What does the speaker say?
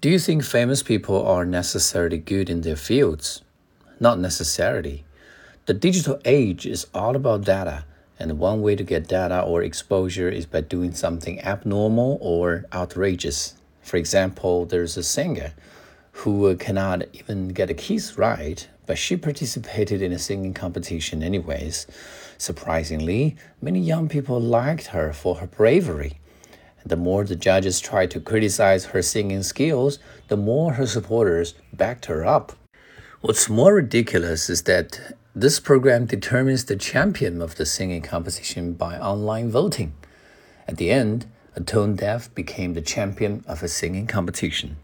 Do you think famous people are necessarily good in their fields? Not necessarily. The digital age is all about data, and one way to get data or exposure is by doing something abnormal or outrageous. For example, there's a singer who cannot even get a kiss right, but she participated in a singing competition anyways. Surprisingly, many young people liked her for her bravery. The more the judges tried to criticize her singing skills, the more her supporters backed her up. What's more ridiculous is that this program determines the champion of the singing competition by online voting. At the end, a tone deaf became the champion of a singing competition.